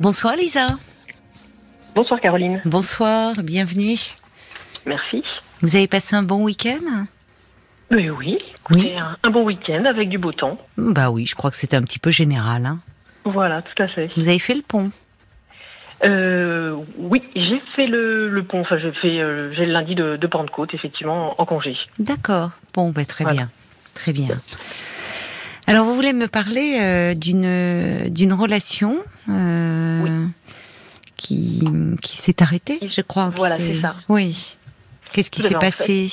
Bonsoir Lisa. Bonsoir Caroline. Bonsoir, bienvenue. Merci. Vous avez passé un bon week-end? Oui, oui. Oui. Un, un bon week-end avec du beau temps. Bah oui, je crois que c'était un petit peu général. hein. Voilà, tout à fait. Vous avez fait le pont? Euh, oui, j'ai fait le, le pont. Enfin, j'ai fait euh, j'ai le lundi de, de Pentecôte, effectivement, en congé. D'accord. Bon, bah, très Voilà. bien. Très bien. Alors, vous voulez me parler euh, d'une d'une relation euh, Oui. qui, qui s'est arrêtée, je crois. Voilà, c'est ça. Oui. Qu'est-ce qui s'est en passé?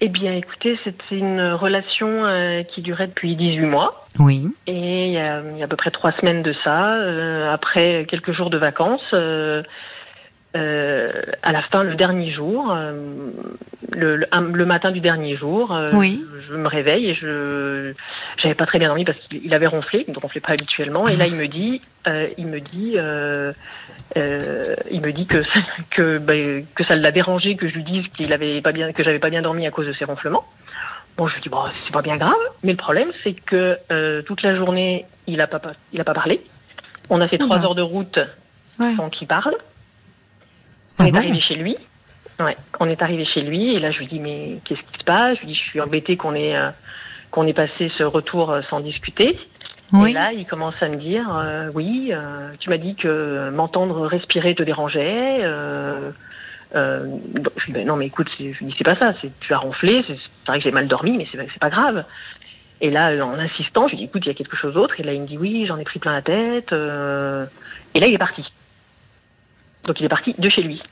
Eh bien, écoutez, c'était une relation euh, qui durait depuis 18 mois. Oui. Et il y a à peu près trois semaines de ça, après quelques jours de vacances, euh, à la fin, le dernier jour, euh, le, le, un- le matin du dernier jour, euh, Oui. je, je me réveille et je j'avais pas très bien dormi parce qu'il il avait ronflé, donc on ronflait pas habituellement. Et là, il me dit, il me dit, il me dit que ça, que ben, que ça l'a dérangé que je lui dise qu'il avait pas bien que j'avais pas bien dormi à cause de ses ronflements. Bon, je lui dis bon, c'est pas bien grave, mais le problème c'est que toute la journée, il a pas il a pas parlé. On a fait Ah trois bah. heures de route Ouais. sans qu'il parle. Ah On est bon arrivé chez lui. Ouais, on est arrivé chez lui et là je lui dis mais qu'est-ce qui se passe? Je lui dis je suis embêtée qu'on ait euh, qu'on ait passé ce retour euh, sans discuter. Oui. Et là il commence à me dire euh, oui euh, tu m'as dit que m'entendre respirer te dérangeait. Euh, euh, je lui dis ben non mais écoute c'est- je lui dis c'est pas ça c'est tu as ronflé c'est c'est vrai que j'ai mal dormi mais c'est c'est pas grave. Et là en insistant je lui dis écoute il y a quelque chose d'autre et là il me dit oui j'en ai pris plein la tête. euh, et là il est parti. Donc il est parti de chez lui.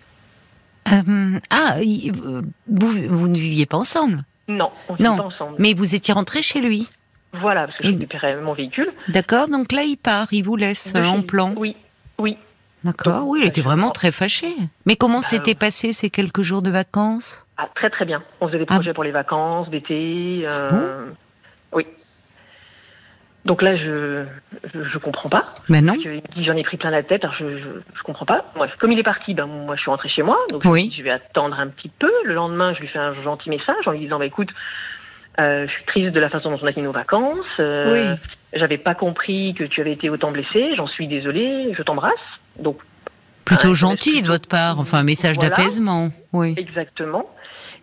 Euh, ah, euh, vous, vous ne viviez pas ensemble, Non, on Non. vit pas ensemble. mais vous étiez rentré chez lui. Voilà, parce que je Et- récupérais mon véhicule. D'accord, donc là il part, il vous laisse euh, en plan. Oui, oui. D'accord, oui, il bah, était vraiment très fâché. Mais comment Bah, s'étaient passés ces quelques jours de vacances? Ah, très très bien. On faisait des Ah. projets pour les vacances, d'été. euh, Oui. Donc là, je, je je comprends pas. Ben non. Me dit j'en ai pris plein la tête. Alors je, je je comprends pas. Bref, comme il est parti, ben moi je suis rentrée chez moi. Donc Oui. je vais attendre un petit peu. Le lendemain, je lui fais un gentil message en lui disant bah écoute, euh, je suis triste de la façon dont on a fini nos vacances. euh, Oui. J'avais pas compris que tu avais été autant blessé. J'en suis désolée. Je t'embrasse. Donc Plutôt Ah, gentil de votre part, enfin un message Voilà. d'apaisement. Oui. Exactement.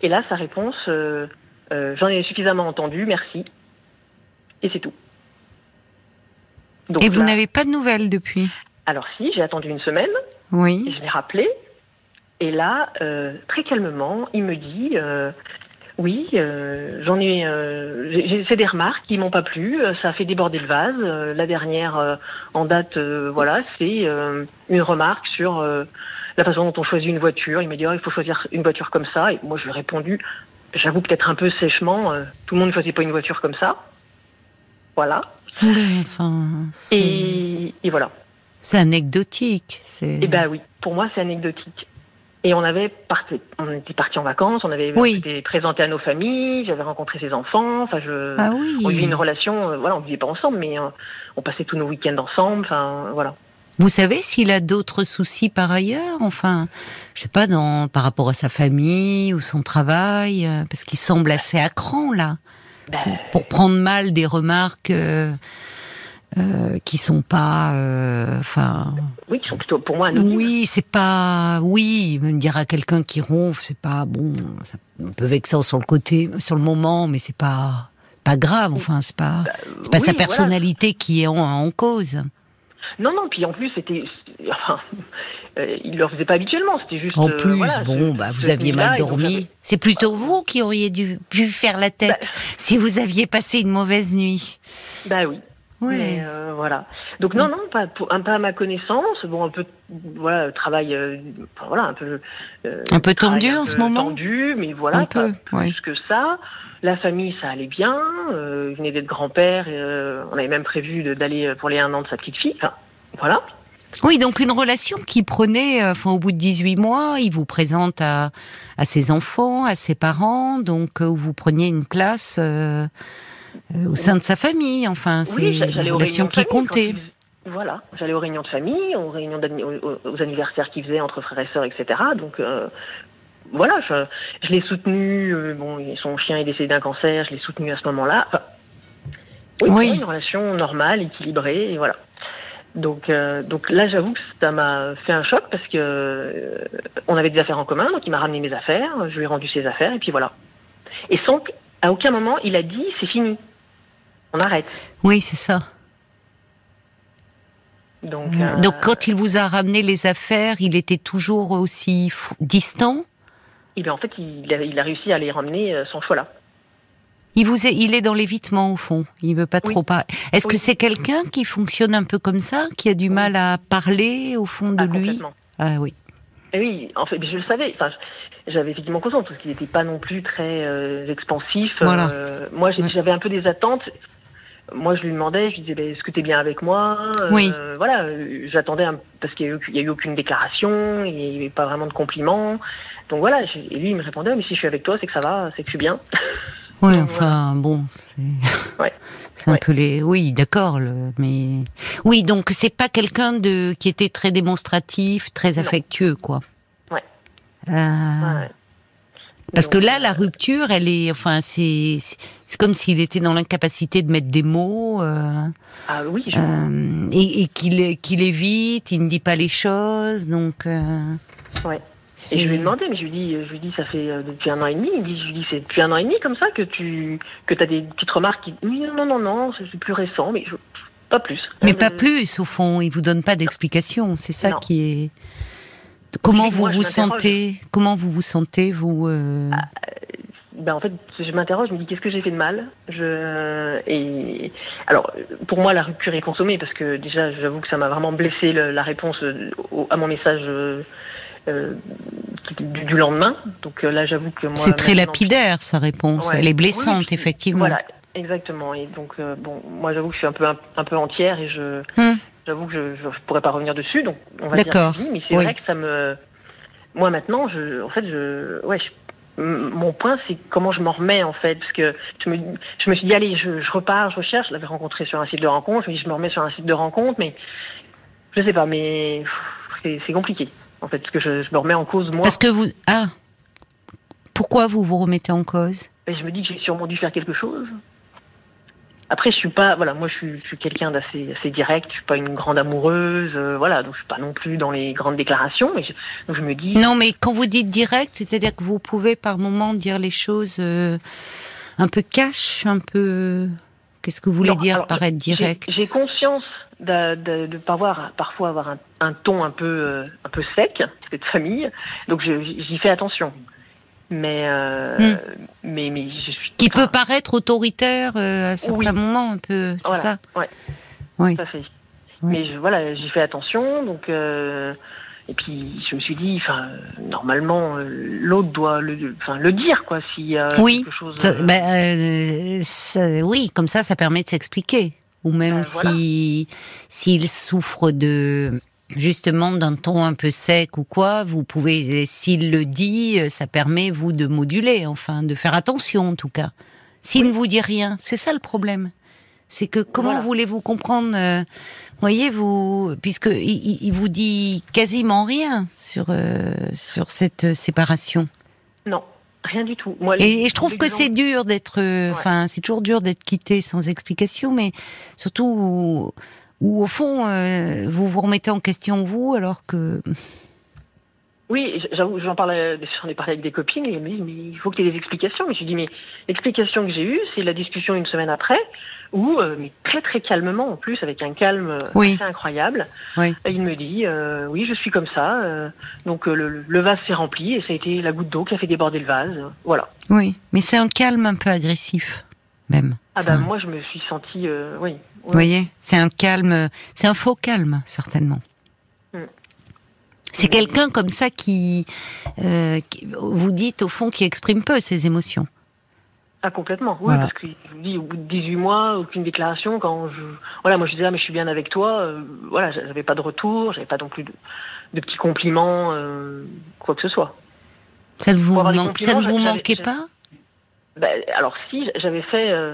Et là, sa réponse, euh, euh, j'en ai suffisamment entendu, merci. Et c'est tout. Donc Et vous là- n'avez pas de nouvelles depuis? Alors si, j'ai attendu une semaine, et Oui. je l'ai rappelé, et là, euh, très calmement, il me dit, euh, oui, euh, j'en ai, j'ai j'ai fait des remarques qui m'ont pas plu, ça a fait déborder le vase. La dernière en date, voilà, c'est une remarque sur la façon dont on choisit une voiture. Il m'a dit, oh, il faut choisir une voiture comme ça, et moi je lui ai répondu, j'avoue peut-être un peu sèchement, tout le monde ne choisit pas une voiture comme ça. Voilà. Oui, enfin, c'est Et, et voilà. c'est anecdotique. C'est. Eh ben oui, pour moi c'est anecdotique. Et on avait parti, on était parti en vacances, on avait Oui. été présenté à nos familles, j'avais rencontré ses enfants, enfin je, Ah oui. on vivait une relation, euh, voilà, on vivait pas ensemble, mais euh, on passait tous nos week-ends ensemble, enfin voilà. Vous savez s'il a d'autres soucis par ailleurs Enfin, je sais pas, dans, par rapport à sa famille ou son travail, euh, parce qu'il semble assez à cran là, Ben, pour prendre mal des remarques euh, euh, qui sont pas, euh, enfin, oui, qui sont plutôt pour moi anonymes. oui, c'est pas, oui, me dire à quelqu'un qui ronfle, c'est pas bon, un peu vexant sur le côté, sur le moment, mais c'est pas, pas grave. Enfin, c'est pas, c'est pas oui, sa voilà. personnalité qui est en, en cause. Non, non, puis en plus c'était, enfin, euh, il le faisait pas habituellement, c'était juste. En euh, plus, voilà, bon, ce- bah, vous aviez mal dormi. C'est plutôt vous qui auriez dû, pu faire la tête si vous aviez passé une mauvaise nuit. Bah oui. Mais, euh, voilà. Donc non, non, pas, pour, un, pas à ma connaissance. Bon, un peu, voilà, travail, euh, voilà, un peu. euh, Un peu tendu un en ce peu moment Tendu, mais voilà, Un pas peu, plus ouais. que ça. La famille, ça allait bien. Il venait d'être grand-père. on avait même prévu d'aller pour les un an de sa petite fille. Enfin, voilà. Oui, donc une relation qui prenait, euh, enfin, au bout de 18 mois, il vous présente à, à ses enfants, à ses parents, donc euh, où vous preniez une place euh, au sein de sa famille. Enfin, c'est Oui, une aux relation réunions de qui comptait. Voilà, j'allais aux réunions de famille, aux réunions aux, anniversaires qu'il faisait entre frères et sœurs, etc. Donc euh, voilà, je, je l'ai soutenu. euh, bon, son chien est décédé d'un cancer, je l'ai soutenu à ce moment-là. Enfin, oui, Oui. une relation normale, équilibrée, et voilà. Donc, euh, donc là, j'avoue que ça m'a fait un choc parce que euh, on avait des affaires en commun, donc il m'a ramené mes affaires, je lui ai rendu ses affaires, et puis voilà. Et sans qu'à aucun moment il a dit c'est fini, on arrête. Oui, c'est ça. Donc, Euh, euh, Donc quand il vous a ramené les affaires, il était toujours aussi distant? Il, en fait, il a, il a réussi à les ramener sans choix là. Il, vous est, il est dans l'évitement au fond. Il veut pas Oui. trop parler. Est-ce que c'est quelqu'un qui fonctionne un peu comme ça, qui a du mal à parler au fond de Ah, lui? Ah oui. Et oui, en fait, je le savais. Enfin, j'avais effectivement conscience parce qu'il n'était pas non plus très euh, expansif. Voilà. Euh, moi, j'ai- Ouais. j'avais un peu des attentes. Moi, je lui demandais, je lui disais, Ben, est-ce que tu es bien avec moi? Euh, Oui. Voilà, j'attendais un- parce qu'il n'y a, eu- a aucune déclaration, il n'y avait pas vraiment de compliments. Donc voilà, et lui, il me répondait, mais si je suis avec toi, c'est que ça va, c'est que je suis bien. Oui, Donc, enfin bon, c'est Ouais. c'est un Ouais. peu les. Oui, d'accord, le- mais oui, donc c'est pas quelqu'un de qui était très démonstratif, très Non. affectueux, quoi. Ouais. Euh, Ouais. Parce que là, la euh, rupture, elle est, enfin, c'est c'est- comme s'il était dans l'incapacité de mettre des mots euh, Ah oui, je- euh, et, et qu'il qu'il évite, il ne dit pas les choses, donc. Ouais. Et je lui ai demandé, mais je lui dis, je lui dis, ça fait euh, depuis un an et demi. Il dit, je lui dis, c'est depuis un an et demi comme ça que tu que as des petites remarques qui, oui, non, non, non, c'est plus récent, mais je- pas plus. Mais Euh, pas plus, au fond. Il vous donne pas d'explication. C'est ça Non. qui est. Comment vous moi, vous sentez Comment vous vous sentez vous euh, Ben en fait, je m'interroge, je me dis qu'est-ce que j'ai fait de mal? Je et alors pour moi la rupture est consommée parce que déjà j'avoue que ça m'a vraiment blessé le- la réponse euh, au- à mon message euh, euh, du, du lendemain. Donc euh, là j'avoue que moi C'est très lapidaire sa réponse. Ouais. Elle est Oui, blessante, puis- effectivement. Voilà, exactement. Et donc, euh, bon, moi, j'avoue que je suis un peu, un, un peu entière et je, Hum. j'avoue que je, je pourrais pas revenir dessus. Donc, on va dire oui, mais c'est oui. vrai que ça me, moi maintenant, je, en fait, je, ouais, je- mon point, c'est comment je m'en remets en fait, parce que je me, je me suis dit allez, je, je repars, je recherche. Je l'avais rencontré sur un site de rencontre. Je me dis je me remets sur un site de rencontre, mais je sais pas, mais c'est compliqué en fait, parce que je, je me remets en cause moi. Parce que vous. Ah Pourquoi vous vous remettez en cause? Et je me dis que j'ai sûrement dû faire quelque chose. Après, je suis pas, voilà, moi je suis, je suis quelqu'un d'assez assez direct, je suis pas une grande amoureuse, euh, voilà, donc je suis pas non plus dans les grandes déclarations, mais je, donc je me dis, Non, mais quand vous dites direct, c'est-à-dire que vous pouvez par moment dire les choses euh, un peu cash, un peu. Qu'est-ce que vous voulez Non, dire alors, par être direct? j'ai conscience de, de, de pas avoir, parfois avoir un, un ton un peu, euh, un peu sec, c'est de famille, donc j'y fais attention. Mais, euh, Hmm. mais, mais je suis. Qui peut paraître autoritaire euh, à certains Oui. moments, un peu. C'est Voilà, ça ouais. Oui. Tout à fait. Oui. Mais je, voilà, j'y fais attention, donc euh, et puis je me suis dit, enfin, euh, normalement, euh, l'autre doit le, enfin, le dire, quoi, s'il y a Oui, quelque chose. Ça- euh, ben, euh, ça- oui, comme ça, ça permet de s'expliquer. Ou même Ben, voilà. si s'il souffre de justement d'un ton un peu sec ou quoi, vous pouvez, s'il le dit, euh, ça permet vous de moduler, enfin, de faire attention en tout cas. S'il ne vous dit rien, c'est ça le problème. C'est que comment Voilà. voulez-vous comprendre euh, Voyez vous, puisque il, vous dit quasiment rien sur euh, sur cette séparation? non, rien du tout. Moi, Et, et je trouve que c'est dur d'être, euh, enfin, c'est toujours dur d'être quitté sans explication, mais surtout où, où, au fond, euh, vous vous remettez en question vous, alors que Oui, j'avoue, j'en parlais, j'en ai parlé avec des copines et elles me disent, mais il faut que tu aies des explications. Mais je dis, mais l'explication que j'ai eue, c'est la discussion une semaine après, où, euh, mais très très calmement en plus, avec un calme euh, Oui. assez incroyable, Oui. et il me dit, euh, oui, je suis comme ça. euh, donc euh, le, le vase s'est rempli et ça a été la goutte d'eau qui a fait déborder le vase. voilà. oui, mais c'est un calme un peu agressif, même. Ah ben Enfin, moi je me suis sentie, euh, oui. Vous voyez, c'est un calme, c'est un faux calme certainement. Mm. C'est quelqu'un comme ça qui, euh, qui- vous dites au fond, qui exprime peu ses émotions. Ah complètement, oui, Voilà. parce que je vous dis au bout de 18 mois, aucune déclaration. Quand je, voilà, moi je disais ah mais je suis bien avec toi. euh, voilà, j'avais pas de retour, j'avais pas non plus de, de petits compliments, euh, quoi que ce soit. Ça ne vous, man- ça ne vous manquait pas? Ben, alors si j'avais fait euh,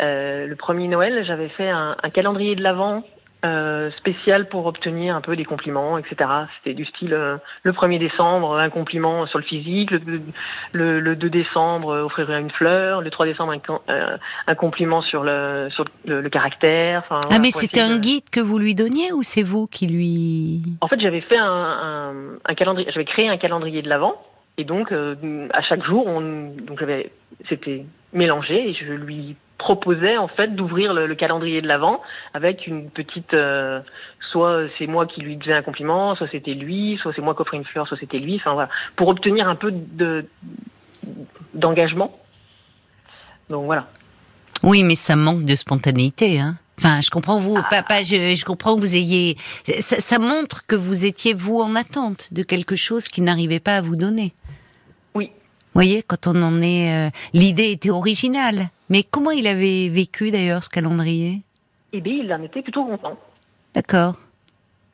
euh, le premier Noël, j'avais fait un, un calendrier de l'avant euh, spécial pour obtenir un peu des compliments, etc. C'était du style euh, le 1er décembre, un compliment sur le physique, le, le, 2 décembre, euh, offrir une fleur, le 3 décembre, un, un compliment sur le, sur le, caractère. ah, mais c'était un guide que vous lui donniez ou c'est vous qui lui... En fait, j'avais fait un, un, un calendrier, j'avais créé un calendrier de l'Avent. Et donc, à chaque jour, on, donc j'avais, c'était mélangé et je lui proposait en fait d'ouvrir le, calendrier de l'avant avec une petite euh, soit c'est moi qui lui faisais un compliment soit c'était lui soit c'est moi qui offrais une fleur soit c'était lui enfin voilà pour obtenir un peu de d'engagement donc voilà oui mais ça manque de spontanéité hein Enfin, je comprends vous, papa, je, comprends que vous ayez. Ça, ça, montre que vous étiez vous en attente de quelque chose qu'il n'arrivait pas à vous donner. Vous voyez, quand on en est, euh, l'idée était originale. Mais comment il avait vécu d'ailleurs ce calendrier? Eh bien, il en était plutôt content. D'accord.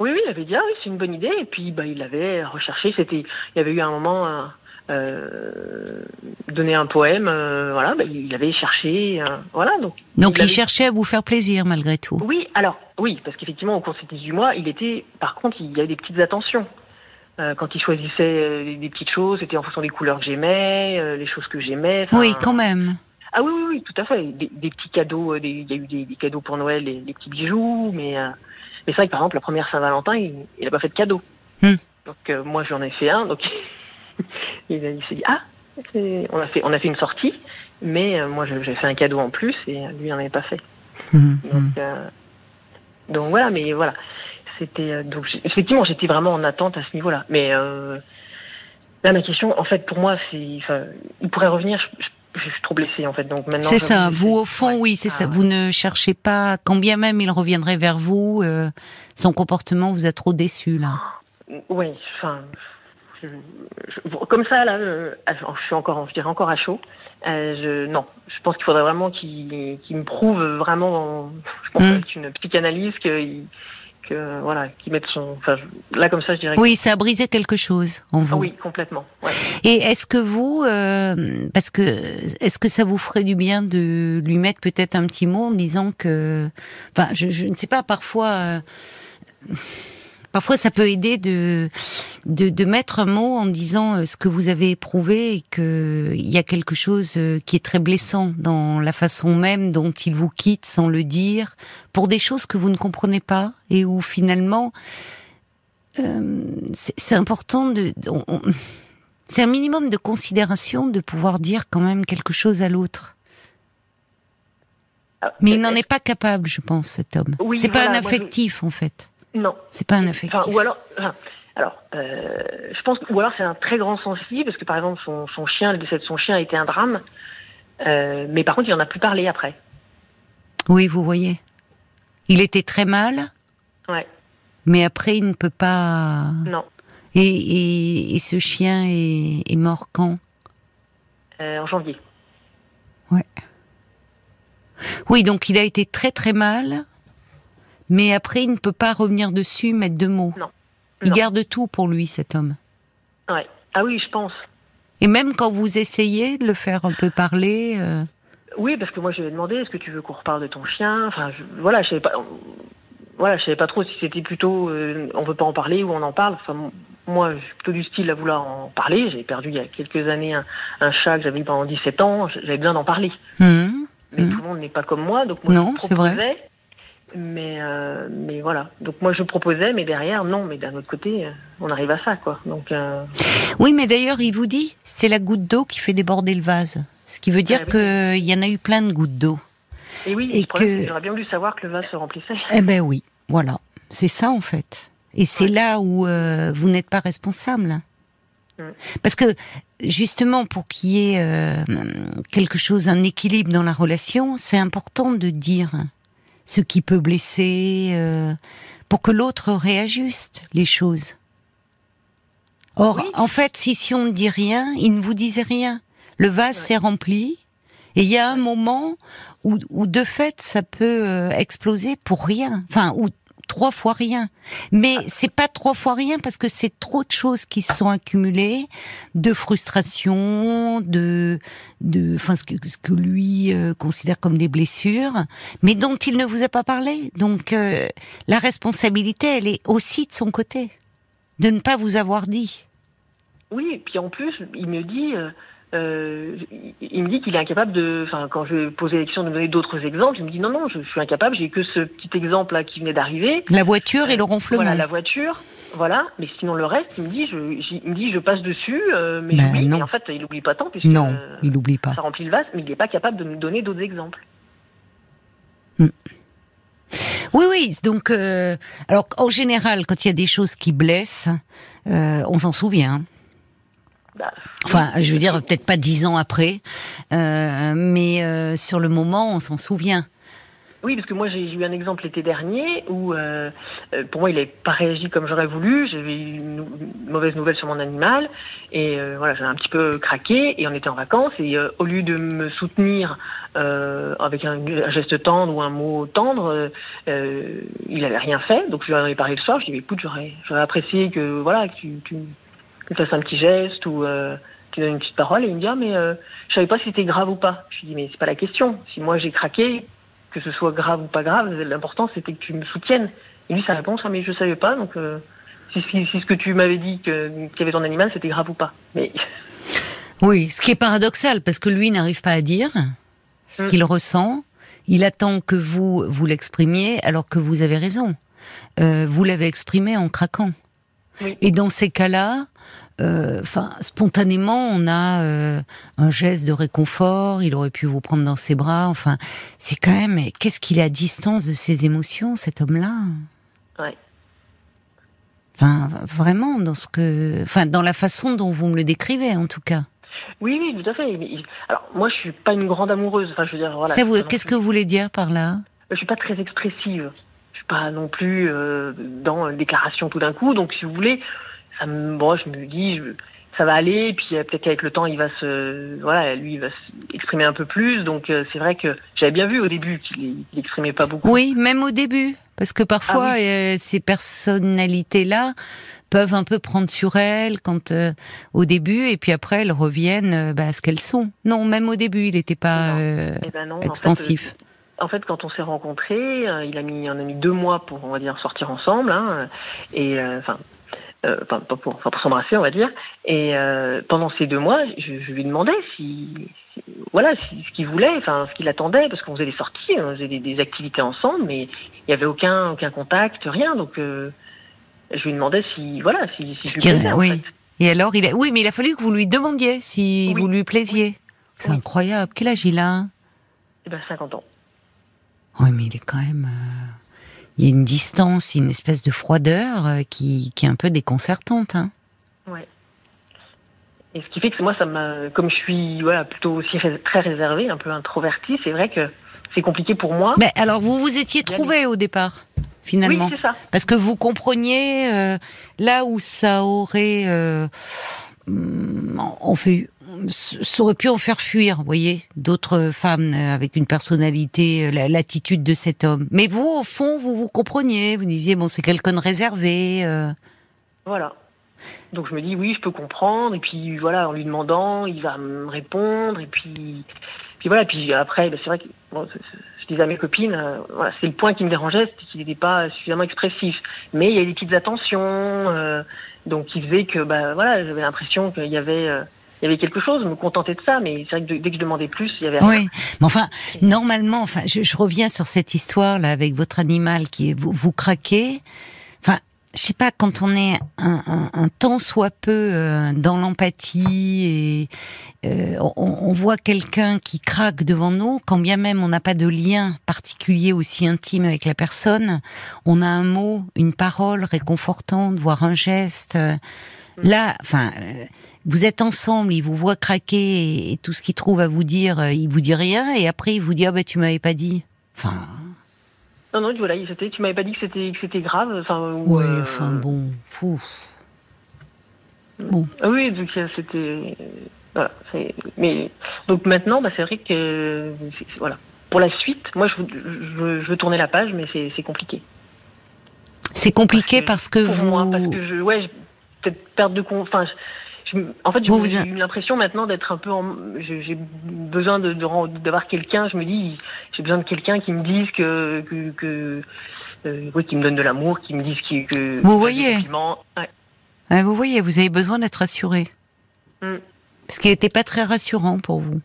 Oui, oui, il avait dit ah oui, c'est une bonne idée. Et puis, bah, il avait recherché. C'était, il y avait eu un moment. Euh, euh donner un poème, voilà, bah, il avait cherché, voilà. Donc, donc il, cherchait à vous faire plaisir malgré tout. Oui, alors oui, parce qu'effectivement au cours de ces 18 mois, il était, par contre, il y avait des petites attentions. Quand il choisissait des petites choses, c'était en fonction des couleurs que j'aimais, les choses que j'aimais. Oui, quand même. Ah oui, oui, oui, tout à fait. Des, petits cadeaux, euh, il y a eu des, cadeaux pour Noël, des, petits bijoux, mais, euh, mais c'est vrai que par exemple, la première Saint-Valentin, il n'a pas fait de cadeau. Hmm. Donc euh, moi, j'en ai fait un, donc il, s'est dit, ah, on a, fait, on a fait une sortie, mais moi, j'ai fait un cadeau en plus, et lui, il n'en avait pas fait. Hmm. Donc, donc voilà, mais voilà. C'était donc effectivement, j'étais vraiment en attente à ce niveau-là. Mais là, ma question, en fait, pour moi, c'est, il pourrait revenir. Je, je suis trop blessée en fait. Donc maintenant. C'est ça. Vous au fond, oui, c'est ça. Ah vous ne cherchez pas, quand bien même il reviendrait vers vous, euh, son comportement vous a trop déçu là. Oui, enfin, comme ça là, je, suis encore, je dirais encore à chaud. Euh, je, non, je pense qu'il faudrait vraiment qu'il me prouve vraiment, je pense mmh. une psychanalyse qu'il que voilà, qui mettent son. Enfin, là comme ça, je dirais. Oui, ça a brisé quelque chose en vous. oui, complètement. Ouais. Et est-ce que vous, euh, parce que est-ce que ça vous ferait du bien de lui mettre peut-être un petit mot en disant que, enfin, je, je ne sais pas, parfois. Euh, Parfois, ça peut aider de, de, mettre un mot en disant euh, ce que vous avez éprouvé et qu'il y a quelque chose euh, qui est très blessant dans la façon même dont il vous quitte sans le dire, pour des choses que vous ne comprenez pas et où finalement, euh, c'est important de... c'est un minimum de considération de pouvoir dire quand même quelque chose à l'autre. Ah, Mais il n'en est pas capable, je pense, cet homme. c'est pas un affectif, en fait. Non. C'est pas un affectif. ou alors, alors, euh, je pense, ou alors c'est un très grand sensible parce que par exemple son, son chien, le décès de son chien a été un drame, euh, mais par contre il en a plus parlé après. Oui, vous voyez. Il était très mal. Ouais. Mais après il ne peut pas. Non. Et, et, ce chien est, est mort quand? Euh, En janvier. Ouais. Oui, donc il a été très très mal mais après, il ne peut pas revenir dessus, mettre deux mots. Non. Il garde tout pour lui, cet homme. Ouais. Ah oui, je pense. Et même quand vous essayez de le faire un peu parler. Euh, oui, parce que moi, je lui ai demandé est-ce que tu veux qu'on reparle de ton chien? Enfin, voilà, je savais pas. Voilà, je savais pas trop si c'était plutôt euh, on veut pas en parler ou on en parle. Enfin, moi, je suis plutôt du style à vouloir en parler. J'ai perdu il y a quelques années un, chat que j'avais eu pendant 17 ans. J'avais besoin d'en parler. Mmh. Mais mmh. tout le monde n'est pas comme moi, donc moi, non, c'est vrai. Mais, euh, mais voilà. Donc moi je proposais, mais derrière non. Mais d'un autre côté, euh, on arrive à ça, quoi. Donc. Euh... Oui, mais d'ailleurs il vous dit, c'est la goutte d'eau qui fait déborder le vase. Ce qui veut dire ah qu'il y en a eu plein de gouttes d'eau. Et oui, et que j'aurais bien voulu savoir que le vase se remplissait. Eh ben oui, voilà. C'est ça en fait. Et c'est là où euh, vous n'êtes pas responsable. Parce que justement, pour qu'il y ait quelque chose, un équilibre dans la relation, c'est important de dire ce qui peut blesser, euh, pour que l'autre réajuste les choses. Or, en fait, si, si on ne dit rien, il ne vous disait rien. Le vase s'est rempli, et il y a un moment où, où, de fait, ça peut euh, exploser pour rien. Enfin, où, trois fois rien. Mais c'est pas trois fois rien parce que c'est trop de choses qui se sont accumulées, de frustration, de, de, enfin ce que, ce que lui euh, considère comme des blessures, mais dont il ne vous a pas parlé. Donc euh, la responsabilité, elle est aussi de son côté, de ne pas vous avoir dit. Oui, et puis en plus, il me dit. Euh, euh, il me dit qu'il est incapable de. Enfin, quand je posais la question de me donner d'autres exemples, il me dit non, non, je, suis incapable, j'ai que ce petit exemple-là qui venait d'arriver. La voiture et le ronflement. Voilà, la voiture, voilà, mais sinon le reste, il me dit, je, il me dit, je passe dessus, euh, mais Ben non. Et en fait, il oublie pas tant, puisque Non, euh, il n'oublie pas. ça remplit le vase, mais il n'est pas capable de me donner d'autres exemples. Oui, oui. Donc, euh, alors en général, quand il y a des choses qui blessent, euh, on s'en souvient. Bah, Enfin, je veux dire, peut-être pas dix ans après, euh, mais euh, sur le moment, on s'en souvient. Oui, parce que moi j'ai eu un exemple l'été dernier où, euh, pour moi, il n'avait pas réagi comme j'aurais voulu. J'avais eu une, mauvaise nouvelle sur mon animal et euh, voilà, j'ai un petit peu craqué et on était en vacances et euh, au lieu de me soutenir avec un, un geste tendre ou un mot tendre, il avait rien fait. Donc je lui en ai parlé le soir. Je lui ai dit, écoute, j'aurais j'aurais apprécié que voilà, que tu, tu, tu fasses un petit geste ou euh, tu donnes une petite parole et il me dit ah mais euh, je savais pas si c'était grave ou pas. Je lui dis mais c'est pas la question. Si moi j'ai craqué, que ce soit grave ou pas grave, l'important c'était que tu me soutiennes. Et lui sa réponse ah mais je savais pas donc euh, si, si, si ce que tu m'avais dit qu'il y avait ton animal c'était grave ou pas. Mais Oui, ce qui est paradoxal, parce que lui n'arrive pas à dire ce Mm. qu'il ressent. Il attend que vous vous l'exprimiez, alors que vous avez raison. Euh, vous l'avez exprimé en craquant. Oui. Et dans ces cas-là, euh, enfin, spontanément, on a euh, un geste de réconfort. Il aurait pu vous prendre dans ses bras. Enfin, c'est quand même. Qu'est-ce qu'il est à distance de ses émotions, cet homme-là? Ouais. Enfin, vraiment, dans ce que, enfin, dans la façon dont vous me le décrivez, en tout cas. oui oui tout à fait. Alors moi je suis pas une grande amoureuse. Enfin je veux dire voilà. Qu'est-ce que vous voulez dire par là? Je suis pas très expressive. Pas non plus euh, dans une déclaration tout d'un coup. Donc, si vous voulez, ça me, bon, je me dis, je- ça va aller. Et puis euh, peut-être qu'avec le temps, il va se, voilà, lui, il va s'exprimer un peu plus. Donc, euh, c'est vrai que j'avais bien vu au début qu'il qu'il exprimait pas beaucoup. Oui, même au début, parce que parfois Ah euh, ces personnalités-là peuvent un peu prendre sur elles quand euh, au début, et puis après elles reviennent bah, à ce qu'elles sont. Non, même au début, il n'était pas Non. Eh ben non, en fait, expansif. En fait, quand on s'est rencontrés, euh, il a mis, on a mis deux mois pour, on va dire, sortir ensemble, hein, et euh, enfin, euh, enfin, pas pour, enfin, pour s'embrasser, on va dire. Et pendant ces deux mois, je, je lui demandais si, si- voilà, si, ce qu'il voulait, enfin, ce qu'il attendait, parce qu'on faisait des sorties, on faisait des, des activités ensemble, mais il n'y avait aucun, aucun contact, rien. Donc, je lui demandais si, voilà, si, je en oui. fait. Et alors, il a... oui, mais il a fallu que vous lui demandiez si Oui. vous lui plaisiez. C'est Oui. incroyable. Quel âge il a? Eh ben, 50 ans. Oui, mais il est quand même. euh, Il y a une distance, une espèce de froideur euh, qui, qui est un peu déconcertante. Hein. Ouais. Et ce qui fait que moi, ça comme je suis voilà, plutôt aussi très réservée, un peu introvertie, c'est vrai que c'est compliqué pour moi. Mais alors, vous vous étiez trouvé au départ, finalement. Oui, c'est ça. Parce que vous compreniez euh, là où ça aurait, euh, on fait, ça aurait pu en faire fuir, vous voyez, d'autres femmes euh, avec une personnalité, euh, la- l'attitude de cet homme. Mais vous, au fond, vous vous compreniez, vous disiez bon, c'est quelqu'un de réservé. euh. Voilà. Donc je me dis oui, je peux comprendre. Et puis voilà, en lui demandant, il va me répondre. Et puis, puis voilà. Puis après, ben, c'est vrai que c'est- c'est- je disais à mes copines, c'est le point qui me dérangeait, c'était qu'il n'était pas suffisamment expressif. Mais il y a des petites attentions, donc qui faisait que bah voilà, j'avais l'impression qu'il y avait il y avait quelque chose, me contentais de ça. Mais c'est vrai que dès que je demandais plus, il y avait rien. Oui, mais enfin, normalement, enfin, je, je reviens sur cette histoire là avec votre animal qui est vous, vous craquez. Enfin, je sais pas quand on est un, un, un tant soit peu euh, dans l'empathie et euh, on, on voit quelqu'un qui craque devant nous, quand bien même on n'a pas de lien particulier aussi intime avec la personne, on a un mot, une parole réconfortante, voire un geste. euh, Là, enfin. Vous êtes ensemble, il vous voit craquer et, et tout ce qu'il trouve à vous dire, euh, il vous dit rien et après il vous dit ah ben tu m'avais pas dit. Enfin, Non non, voilà, c'était, tu m'avais pas dit que c'était que c'était grave. Enfin, ou, ouais, euh, enfin bon, fou. Ah Oui, donc c'était. euh, Voilà. Mais donc maintenant, bah, c'est vrai que voilà. Pour la suite, moi, je veux, je je veux tourner la page, mais c'est compliqué. C'est compliqué parce que, pour vous. moi, parce que je, ouais, peut-être perte de con. Enfin, en fait, vous j'ai eu l'impression maintenant d'être un peu en. J'ai besoin de de d'avoir quelqu'un. Je me dis, j'ai besoin de quelqu'un qui me dise que que, que euh, oui, qui me donne de l'amour, qui me dise que. Vous voyez. Ouais. Ah, vous voyez, vous avez besoin d'être rassuré. Mm. Parce qu'il n'était pas très rassurant pour vous.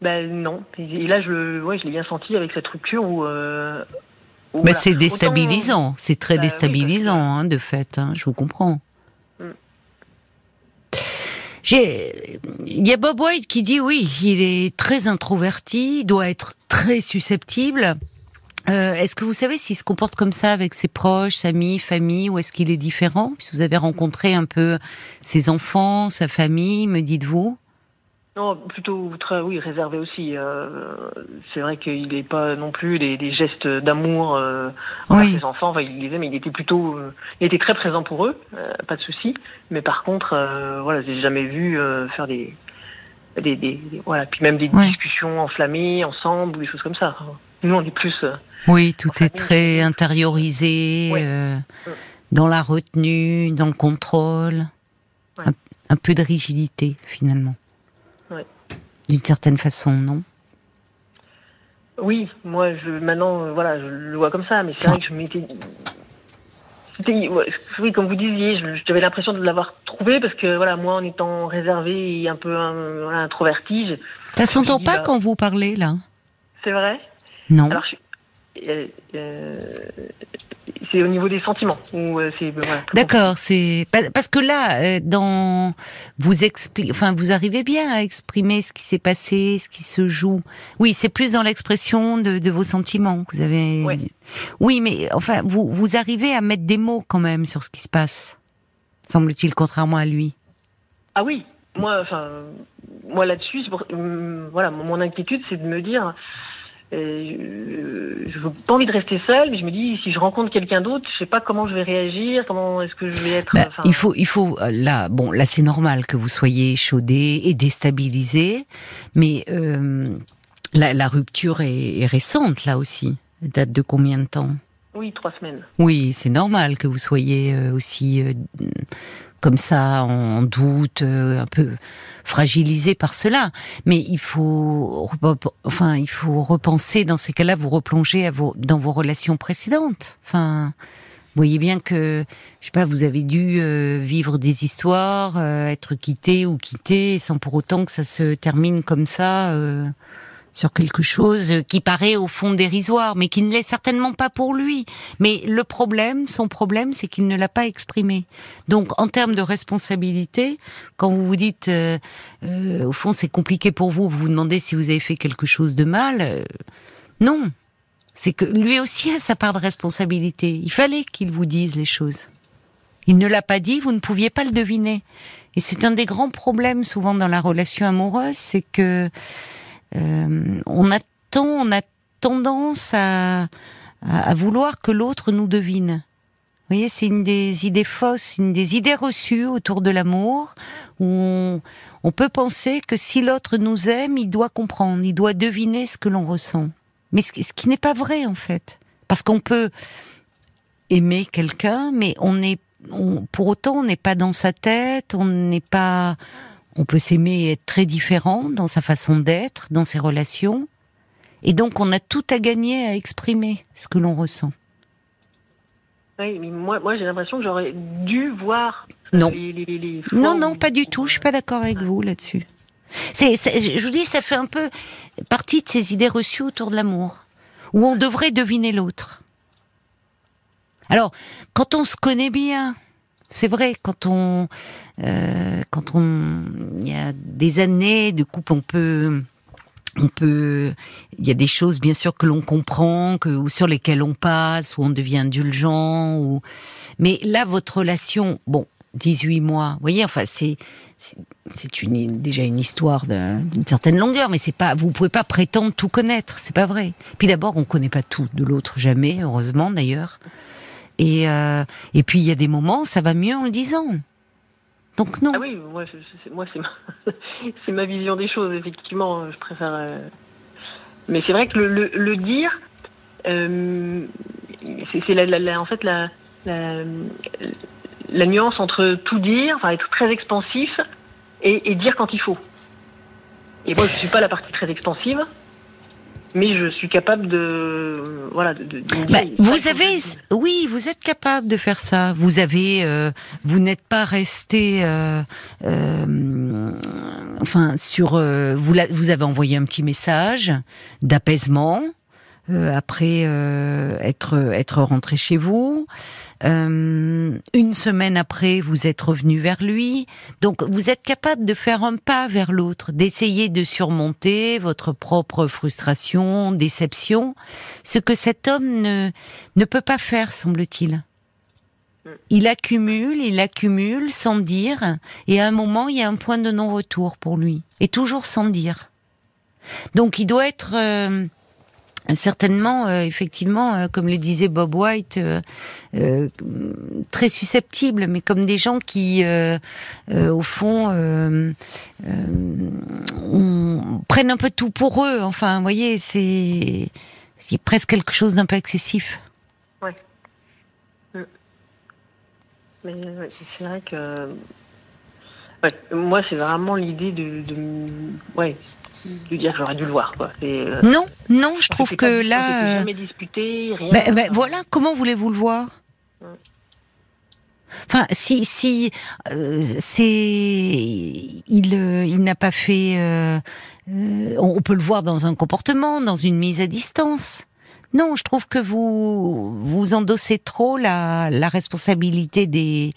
Ben non. Et, là, je, ouais, je l'ai bien senti avec cette rupture où. Euh, où, voilà. c'est Autant- déstabilisant, c'est très Bah oui, déstabilisant, hein, de fait, hein, je vous comprends. Il y a Bob White qui dit oui, il est très introverti, doit être très susceptible. Euh, est-ce que vous savez s'il se comporte comme ça avec ses proches, amis, famille, ou est-ce qu'il est différent? Puisque vous avez rencontré un peu ses enfants, sa famille, me dites-vous Non, plutôt très, oui, réservé aussi. euh, c'est vrai qu'il n'est pas non plus des, des gestes d'amour euh, envers Oui. ses enfants. Enfin, il les aime, il était plutôt, euh, il était très présent pour eux, euh, pas de souci. Mais par contre, voilà, j'ai jamais vu faire des, des, des- voilà, puis même des discussions enflammées ensemble ou des choses comme ça. Nous, on est plus. Oui, tout est très intériorisé, Oui. dans la retenue, dans le contrôle. Ouais. Un, un peu de rigidité, finalement. D'une certaine façon, non? Oui, moi, je, maintenant, euh, voilà, je le vois comme ça, mais c'est vrai que je m'étais. oui, comme vous disiez, j'avais l'impression de l'avoir trouvé parce que, voilà, moi, en étant réservé et un peu euh, voilà, introverti, Ça s'entend pas bah- quand vous parlez, là? C'est vrai? Non Alors, je euh, euh, c'est au niveau des sentiments. Euh, c'est voilà, D'accord, c'est pa- parce que là, euh, dans vous explique, enfin, vous arrivez bien à exprimer ce qui s'est passé, ce qui se joue. Oui, c'est plus dans l'expression de, de vos sentiments que vous avez. Ouais. Oui, mais enfin, vous vous arrivez à mettre des mots quand même sur ce qui se passe, semble-t-il, contrairement à lui. Ah oui, moi, enfin, moi là-dessus, pour- hum, voilà, mon inquiétude, c'est de me dire, euh, je n'ai pas envie de rester seule, mais je me dis, si je rencontre quelqu'un d'autre, je sais pas comment je vais réagir, comment est-ce que je vais être. Bah, il faut, il faut euh, là, bon, là c'est normal que vous soyez chaudé et déstabilisé, mais euh, la, la rupture est, est récente là aussi. Elle date de combien de temps? Oui, trois semaines. Oui, c'est normal que vous soyez euh, aussi euh, comme ça, en doute, euh, un peu fragilisé par cela. Mais il faut, enfin, il faut repenser dans ces cas-là, vous replonger dans vos relations précédentes. Enfin, vous voyez bien que, je sais pas, vous avez dû vivre des histoires, être quitté ou quitté, sans pour autant que ça se termine comme ça. Sur quelque chose qui paraît au fond dérisoire, mais qui ne l'est certainement pas pour lui. Mais le problème, son problème, c'est qu'il ne l'a pas exprimé. Donc, en termes de responsabilité, quand vous vous dites, euh, euh, au fond, c'est compliqué pour vous, vous vous demandez si vous avez fait quelque chose de mal, euh, non. C'est que lui aussi a sa part de responsabilité. Il fallait qu'il vous dise les choses. Il ne l'a pas dit, vous ne pouviez pas le deviner. Et c'est un des grands problèmes souvent dans la relation amoureuse, c'est que on attend, on a tendance à, vouloir que l'autre nous devine. Vous voyez, c'est une des idées fausses, une des idées reçues autour de l'amour, où on, peut penser que si l'autre nous aime, il doit comprendre, il doit deviner ce que l'on ressent. Mais ce, qui- n'est pas vrai en fait, parce qu'on peut aimer quelqu'un, mais on est, pour autant, on n'est pas dans sa tête, on n'est pas, on peut s'aimer et être très différent dans sa façon d'être, dans ses relations, et donc on a tout à gagner à exprimer ce que l'on ressent. Oui, mais moi, moi j'ai l'impression que j'aurais dû voir Non. les, les, les fois Non, non, pas du tout. Je suis pas d'accord avec vous là-dessus. C'est- je vous dis, ça fait un peu partie de ces idées reçues autour de l'amour, où on devrait deviner l'autre. Alors, quand on se connaît bien, c'est vrai, quand on, euh, quand on, il y a des années de couple, on peut, on peut, il y a des choses bien sûr que l'on comprend, que ou sur lesquelles on passe, où on devient indulgent, ou, mais là, votre relation, bon, 18 mois, vous voyez, enfin, c'est, c'est- une, déjà une histoire d'un- d'une certaine longueur, mais c'est pas, vous pouvez pas prétendre tout connaître, c'est pas vrai. Puis d'abord, on connaît pas tout de l'autre, jamais, heureusement d'ailleurs. Et, euh, et puis il y a des moments, ça va mieux en le disant. Donc non. Ah oui, moi, c'est- moi c'est ma, ma vision des choses, effectivement. Je préfère. euh, Mais c'est vrai que le, dire, euh, c'est la, en fait la, la, nuance entre tout dire, enfin être très expansif et, et dire quand il faut. Et moi, je suis pas la partie très expansive, mais je suis capable de voilà de, de, de Bah, vous avez, oui, vous êtes capable de faire ça. Vous avez, euh, vous n'êtes pas resté, euh, euh, enfin, sur, euh, vous, l'a- vous avez envoyé un petit message d'apaisement euh, après euh, être être rentré chez vous. Euh, une semaine après, vous êtes revenu vers lui. Donc, vous êtes capable de faire un pas vers l'autre, d'essayer de surmonter votre propre frustration, déception, ce que cet homme ne, ne peut pas faire, semble-t-il. Il accumule, il accumule sans dire, et à un moment, il y a un point de non-retour pour lui, et toujours sans dire. Donc, il doit être euh, certainement, euh, effectivement, euh, comme le disait Bob White, euh, très susceptible, mais comme des gens qui, au fond, on- prennent un peu tout pour eux. Enfin, vous voyez, c'est presque quelque chose d'un peu excessif. Mais ouais, c'est vrai que moi c'est vraiment l'idée de, de ouais dire j'aurais dû le voir quoi. Euh, Non, non, je trouve pas- que on s'était là, euh, jamais disputé rien. ben, ben, voilà, comment voulez-vous le voir? Enfin, si si euh, c'est il euh, il n'a pas fait, euh, on peut le voir dans un comportement, dans une mise à distance. Non, je trouve que vous vous endossez trop la, la responsabilité des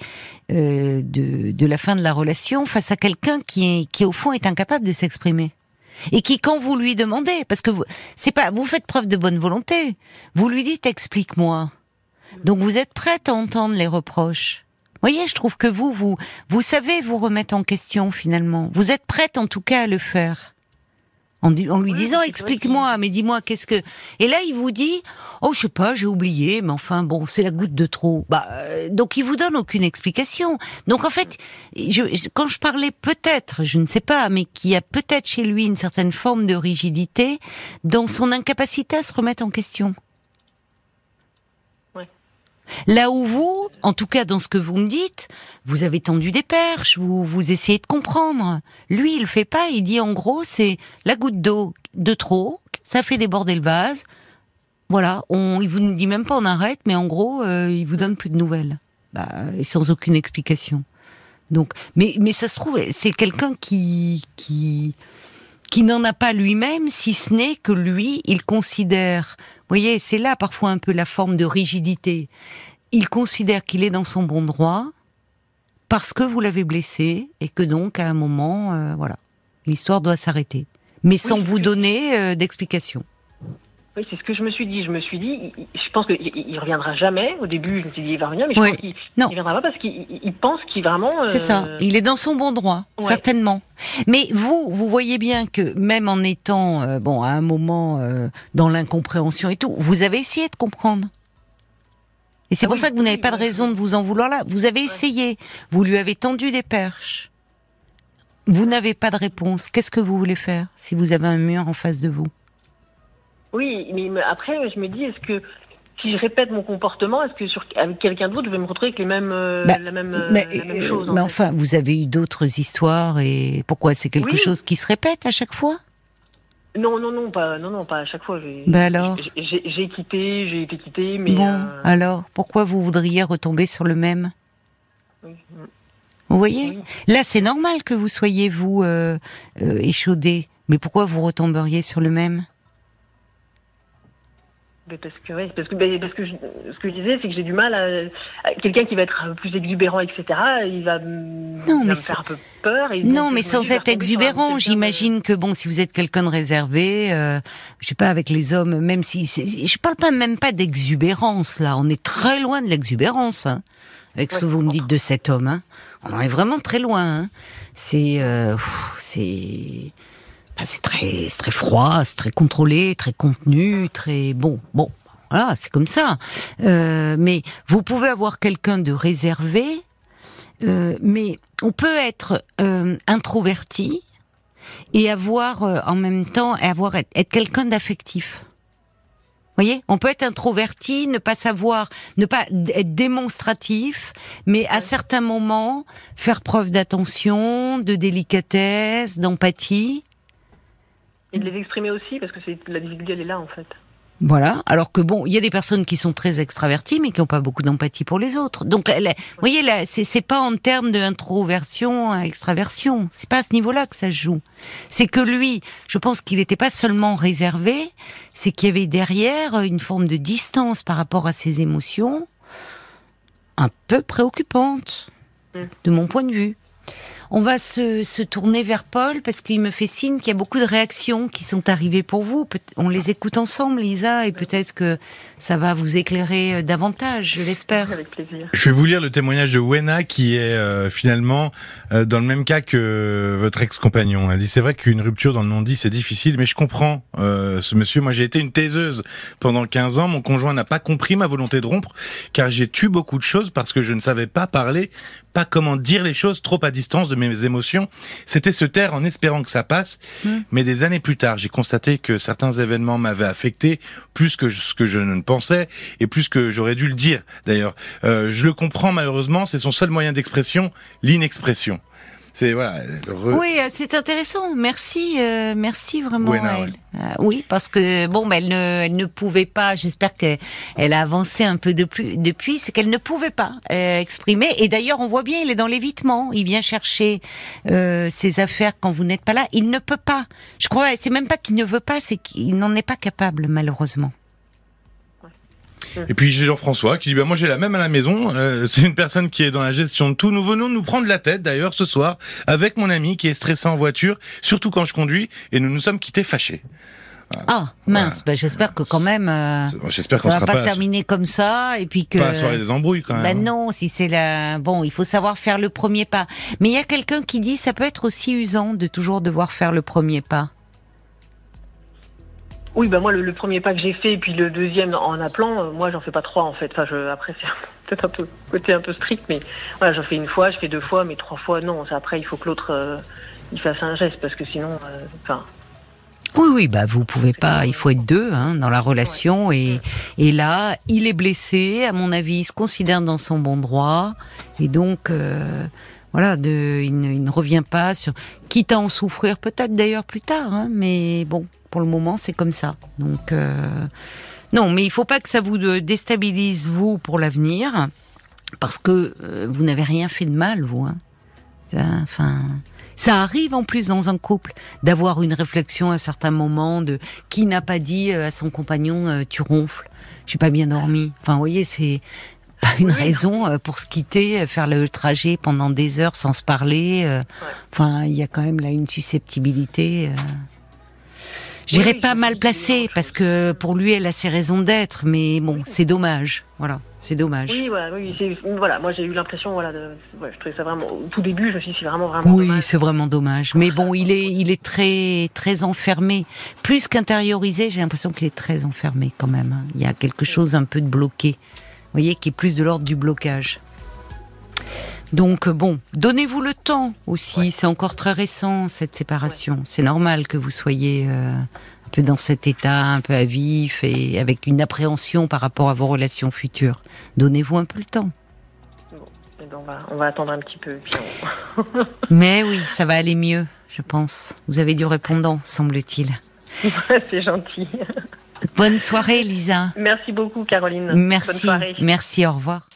de, de la fin de la relation face à quelqu'un qui est qui au fond est incapable de s'exprimer et qui quand vous lui demandez parce que vous c'est pas vous faites preuve de bonne volonté, vous lui dites explique-moi. Donc vous êtes prête à entendre les reproches. Voyez, je trouve que vous vous vous savez vous remettre en question finalement. Vous êtes prête en tout cas à le faire. En, lui Oui, disant explique-moi, mais dis-moi qu'est-ce que et là il vous dit oh je sais pas j'ai oublié mais enfin bon c'est la goutte de trop. Bah euh, donc il vous donne aucune explication. Donc en fait je, quand je parlais peut-être je ne sais pas mais qu'il y a peut-être chez lui une certaine forme de rigidité dans son incapacité à se remettre en question. Là où vous, en tout cas dans ce que vous me dites, vous avez tendu des perches, vous, vous essayez de comprendre. Lui, il le fait pas, il dit en gros, c'est la goutte d'eau de trop, ça fait déborder le vase. Voilà, on, il vous dit même pas on arrête, mais en gros, euh, il vous donne plus de nouvelles. Bah, sans aucune explication. Donc, mais, mais ça se trouve, c'est quelqu'un qui, qui, qui n'en a pas lui-même, si ce n'est que lui, il considère, vous voyez, c'est là parfois un peu la forme de rigidité. Il considère qu'il est dans son bon droit parce que vous l'avez blessé et que donc à un moment, euh, voilà, l'histoire doit s'arrêter, mais sans vous donner euh, d'explication. Oui, c'est ce que je me suis dit. Je me suis dit, je pense qu'il il reviendra jamais. Au début, je me suis dit, il va revenir, mais je Oui. pense qu'il Non. il viendra pas parce qu'il il- il pense qu'il vraiment. C'est ça. euh, Il est dans son bon droit, Ouais. certainement. Mais vous, vous voyez bien que même en étant, euh, bon, à un moment euh, dans l'incompréhension et tout, vous avez essayé de comprendre. Et c'est Ah pour oui, ça que vous n'avez pas de raison de vous en vouloir là. Vous avez essayé. Vous lui avez tendu des perches. Vous n'avez pas de réponse. Qu'est-ce que vous voulez faire si vous avez un mur en face de vous? Oui, mais après, je me dis, est-ce que si je répète mon comportement, est-ce que sur, avec quelqu'un d'autre, je vais me retrouver avec les mêmes, euh, Bah, la même, euh, mais, la même euh, chose en mais fait. enfin, vous avez eu d'autres histoires et pourquoi c'est quelque Oui. chose qui se répète à chaque fois? Non, non, non, pas, non, non, pas à chaque fois. Ben alors? j'ai- quitté, j'ai été quitté, mais. Bon, euh, alors pourquoi vous voudriez retomber sur le même? Oui, Vous voyez? Oui. Là, c'est normal que vous soyez, vous, euh, euh, échaudé. Mais pourquoi vous retomberiez sur le même? Mais parce que, ouais, parce que, ben, parce que je- ce que je disais, c'est que j'ai du mal à, à- quelqu'un qui va être plus exubérant, etc. Il va, il me faire un peu peur. Et Non, donc, mais sans vais être exubérant, j'imagine que bon, si vous êtes quelqu'un de réservé, euh, je sais pas, avec les hommes, même si, je parle pas même pas d'exubérance là, on est très loin de l'exubérance, hein, avec ce Ouais, que vous me dites de cet homme, hein. on en est vraiment très loin. hein. C'est, euh, c'est, bah, c'est très, très froid, c'est très contrôlé, très contenu, très bon, bon. Voilà, c'est comme ça. Euh, mais vous pouvez avoir quelqu'un de réservé, euh, mais on peut être euh, introverti et avoir en même temps avoir être, être quelqu'un d'affectif. voyez, on peut être introverti, ne pas savoir, ne pas être démonstratif, mais à certains moments faire preuve d'attention, de délicatesse, d'empathie. Et de les exprimer aussi, parce que la difficulté, elle est là en fait. Voilà. Alors que bon, il y a des personnes qui sont très extraverties, mais qui n'ont pas beaucoup d'empathie pour les autres. Donc, vous voyez, là, c'est pas en termes d'introversion à extraversion. C'est pas à ce niveau-là que ça se joue. C'est que lui, je pense qu'il n'était pas seulement réservé, c'est qu'il y avait derrière une forme de distance par rapport à ses émotions, un peu préoccupante, mm. de mon point de vue. On va se, tourner vers Paul parce qu'il me fait signe qu'il y a beaucoup de réactions qui sont arrivées pour vous. On les écoute ensemble, Lisa, et peut-être que ça va vous éclairer euh, davantage, je l'espère. Avec plaisir. Je vais vous lire le témoignage de Wena qui est euh, finalement euh, dans le même cas que votre ex-compagnon. Elle dit c'est vrai qu'une rupture dans le non-dit c'est difficile, mais je comprends ce monsieur. Moi j'ai été une taiseuse pendant 15 ans. Mon conjoint n'a pas compris ma volonté de rompre car j'ai tué beaucoup de choses parce que je ne savais pas parler, pas comment dire les choses trop à distance de mes émotions, c'était se taire en espérant que ça passe. Mmh. Mais des années plus tard, j'ai constaté que certains événements m'avaient affecté plus que ce que je ne pensais et plus que j'aurais dû le dire. D'ailleurs, euh, je le comprends malheureusement, c'est son seul moyen d'expression, l'inexpression. C'est voilà. Oui, euh, c'est intéressant. Merci, euh, merci vraiment. Euh, oui, parce que bon, ben, elle ne, elle ne pouvait pas. J'espère qu'elle a avancé un peu depuis. depuis c'est qu'elle ne pouvait pas exprimer. Et d'ailleurs, on voit bien, il est dans l'évitement. Il vient chercher ses affaires quand vous n'êtes pas là. Il ne peut pas. Je crois. C'est même pas qu'il ne veut pas, c'est qu'il n'en est pas capable, malheureusement. Et puis j'ai Jean-François qui dit bah, moi j'ai la même à la maison. Euh, c'est une personne qui est dans la gestion de tout. Nous venons nous prendre la tête d'ailleurs ce soir avec mon ami qui est stressé en voiture, surtout quand je conduis, et nous nous sommes quittés fâchés. Ah mince, bah, j'espère que quand même. Euh, j'espère qu'on va pas, se terminer comme ça et puis que. Pas la soirée des embrouilles quand même. Bah non, si c'est la bon, il faut savoir faire le premier pas. Mais il y a quelqu'un qui dit ça peut être aussi usant de toujours devoir faire le premier pas. Oui, bah moi, le, premier pas que j'ai fait, et puis le deuxième en appelant, euh, moi, j'en fais pas trois, en fait. Enfin, je, après, c'est peut-être un peu côté un peu strict, mais voilà, j'en fais une fois, je fais deux fois, mais trois fois, non. Après, il faut que l'autre, euh, il fasse un geste, parce que sinon, euh, enfin... oui, oui, bah vous pouvez pas. Il faut être deux hein, dans la relation et, et là, il est blessé. À mon avis, il se considère dans son bon droit et donc voilà, il, ne, revient pas sur, quitte à en souffrir peut-être d'ailleurs plus tard, hein, mais bon, pour le moment c'est comme ça. Donc euh, non, mais il faut pas que ça vous déstabilise vous pour l'avenir, parce que euh, vous n'avez rien fait de mal vous. Hein. Enfin, ça arrive en plus dans un couple d'avoir une réflexion à certains moments de qui n'a pas dit euh, à son compagnon tu ronfles, j'ai pas bien dormi. Enfin, vous voyez, c'est une raison euh, pour se quitter, euh, faire le trajet pendant des heures sans se parler. Euh. Enfin, il y a quand même là une susceptibilité. Je dirais pas mal placée parce que pour lui, elle a ses raisons d'être, mais bon, c'est dommage. Voilà, c'est dommage. Oui, voilà, oui, voilà moi j'ai eu l'impression, voilà, de, je trouvais ça vraiment, au tout début, je me suis dit, c'est vraiment, vraiment. Oui, c'est vraiment dommage. Mais bon, il est, il est très, très enfermé. Plus qu'intériorisé, j'ai l'impression qu'il est très enfermé quand même. Il y a quelque chose un peu de bloqué voyez, qui est plus de l'ordre du blocage. Donc bon, donnez-vous le temps aussi. C'est encore très récent cette séparation. C'est normal que vous soyez euh, un peu dans cet état, un peu à vif et avec une appréhension par rapport à vos relations futures. Donnez-vous un peu le temps. Eh ben, on, va, on, va, attendre un petit peu. Mais oui, ça va aller mieux, je pense. Vous avez du répondant, semble-t-il. C'est gentil. Bonne soirée, Lisa. Merci beaucoup, Caroline. Merci. Bonne soirée. Merci, au revoir.